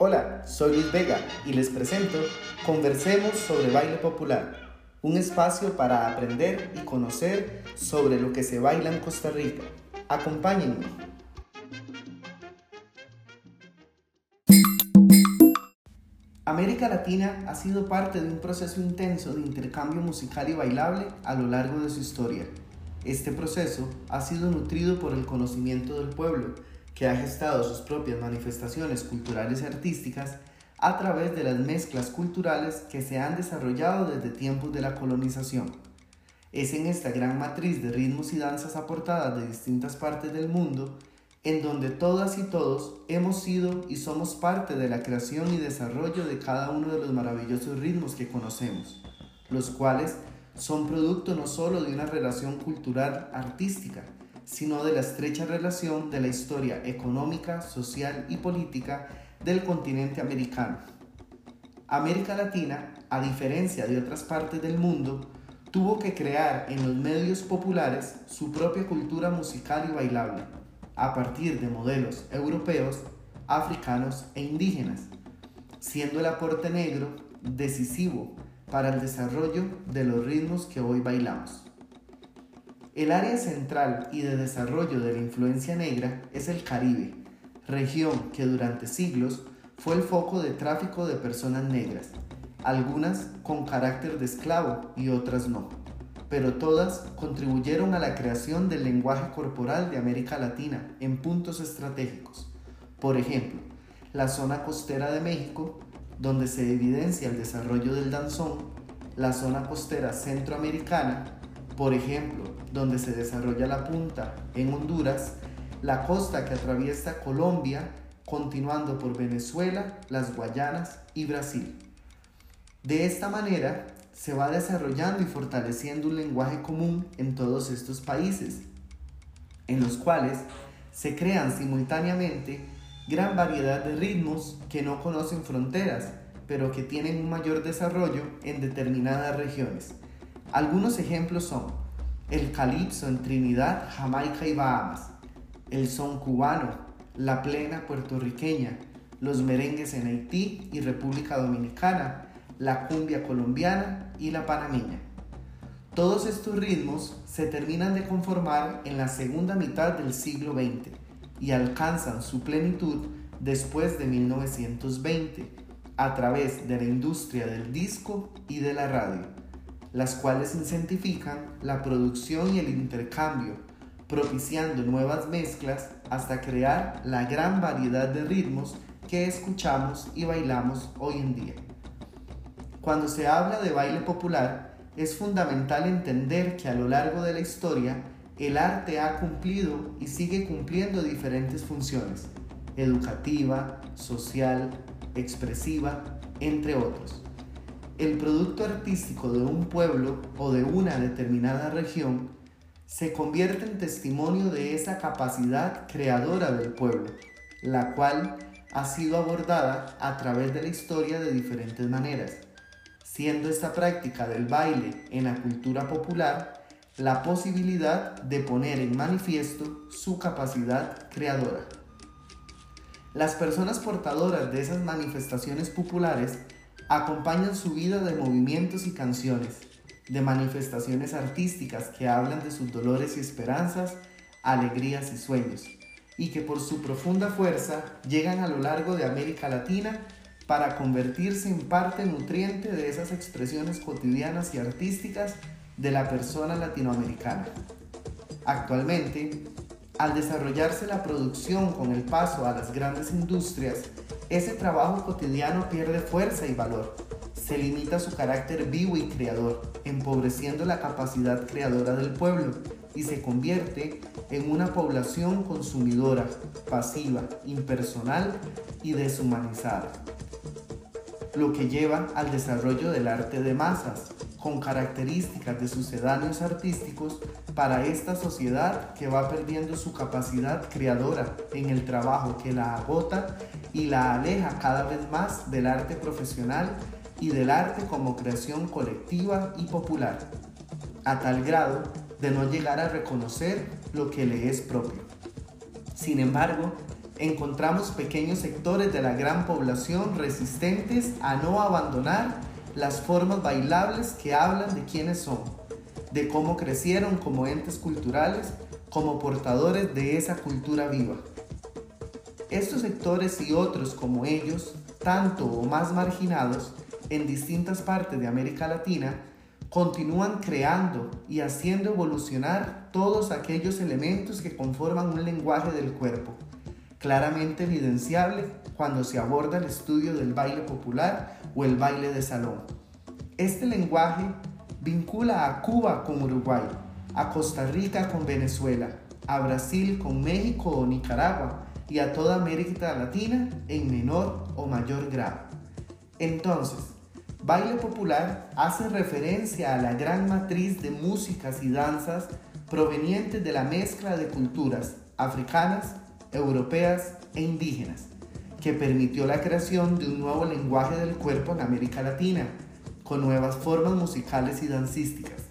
Hola, soy Luis Vega y les presento Conversemos sobre baile popular, un espacio para aprender y conocer sobre lo que se baila en Costa Rica. Acompáñenme. América Latina ha sido parte de un proceso intenso de intercambio musical y bailable a lo largo de su historia. Este proceso ha sido nutrido por el conocimiento del pueblo, que ha gestado sus propias manifestaciones culturales y artísticas a través de las mezclas culturales que se han desarrollado desde tiempos de la colonización. Es en esta gran matriz de ritmos y danzas aportadas de distintas partes del mundo en donde todas y todos hemos sido y somos parte de la creación y desarrollo de cada uno de los maravillosos ritmos que conocemos, los cuales son producto no solo de una relación cultural artística, sino de la estrecha relación de la historia económica, social y política del continente americano. América Latina, a diferencia de otras partes del mundo, tuvo que crear en los medios populares su propia cultura musical y bailable, a partir de modelos europeos, africanos e indígenas, siendo el aporte negro decisivo para el desarrollo de los ritmos que hoy bailamos. El área central y de desarrollo de la influencia negra es el Caribe, región que durante siglos fue el foco de tráfico de personas negras, algunas con carácter de esclavo y otras no, pero todas contribuyeron a la creación del lenguaje corporal de América Latina en puntos estratégicos. Por ejemplo, la zona costera de México donde se evidencia el desarrollo del danzón, la zona costera centroamericana, por ejemplo, donde se desarrolla la punta en Honduras, la costa que atraviesa Colombia, continuando por Venezuela, las Guayanas y Brasil. De esta manera, se va desarrollando y fortaleciendo un lenguaje común en todos estos países, en los cuales se crean simultáneamente gran variedad de ritmos que no conocen fronteras, pero que tienen un mayor desarrollo en determinadas regiones. Algunos ejemplos son el calipso en Trinidad, Jamaica y Bahamas, el son cubano, la plena puertorriqueña, los merengues en Haití y República Dominicana, la cumbia colombiana y la panameña. Todos estos ritmos se terminan de conformar en la segunda mitad del siglo XX y alcanzan su plenitud después de 1920 a través de la industria del disco y de la radio, las cuales incentivan la producción y el intercambio, propiciando nuevas mezclas hasta crear la gran variedad de ritmos que escuchamos y bailamos hoy en día. Cuando se habla de baile popular, es fundamental entender que a lo largo de la historia el arte ha cumplido y sigue cumpliendo diferentes funciones, educativa, social, expresiva, entre otros. El producto artístico de un pueblo o de una determinada región se convierte en testimonio de esa capacidad creadora del pueblo, la cual ha sido abordada a través de la historia de diferentes maneras, siendo esta práctica del baile en la cultura popular la posibilidad de poner en manifiesto su capacidad creadora. Las personas portadoras de esas manifestaciones populares acompañan su vida de movimientos y canciones, de manifestaciones artísticas que hablan de sus dolores y esperanzas, alegrías y sueños, y que por su profunda fuerza llegan a lo largo de América Latina para convertirse en parte nutriente de esas expresiones cotidianas y artísticas de la persona latinoamericana. Actualmente, al desarrollarse la producción con el paso a las grandes industrias, ese trabajo cotidiano pierde fuerza y valor. Se limita su carácter vivo y creador, empobreciendo la capacidad creadora del pueblo y se convierte en una población consumidora, pasiva, impersonal y deshumanizada. Lo que lleva al desarrollo del arte de masas, con características de sucedáneos artísticos para esta sociedad que va perdiendo su capacidad creadora en el trabajo que la agota y la aleja cada vez más del arte profesional y del arte como creación colectiva y popular, a tal grado de no llegar a reconocer lo que le es propio. Sin embargo, encontramos pequeños sectores de la gran población resistentes a no abandonar las formas bailables que hablan de quiénes son, de cómo crecieron como entes culturales, como portadores de esa cultura viva. Estos sectores y otros como ellos, tanto o más marginados, en distintas partes de América Latina, continúan creando y haciendo evolucionar todos aquellos elementos que conforman un lenguaje del cuerpo, claramente evidenciable cuando se aborda el estudio del baile popular o el baile de salón. Este lenguaje vincula a Cuba con Uruguay, a Costa Rica con Venezuela, a Brasil con México o Nicaragua y a toda América Latina en menor o mayor grado. Entonces, baile popular hace referencia a la gran matriz de músicas y danzas provenientes de la mezcla de culturas africanas, europeas e indígenas, que permitió la creación de un nuevo lenguaje del cuerpo en América Latina, con nuevas formas musicales y dancísticas,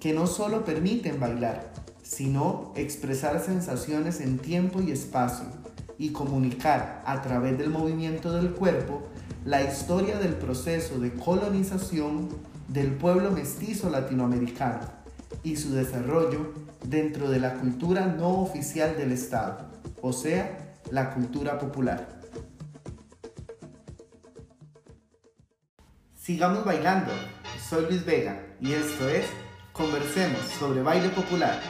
que no solo permiten bailar, sino expresar sensaciones en tiempo y espacio y comunicar a través del movimiento del cuerpo la historia del proceso de colonización del pueblo mestizo latinoamericano y su desarrollo dentro de la cultura no oficial del Estado, o sea, la cultura popular. Sigamos bailando. Soy Luis Vega y esto es Conversemos sobre baile popular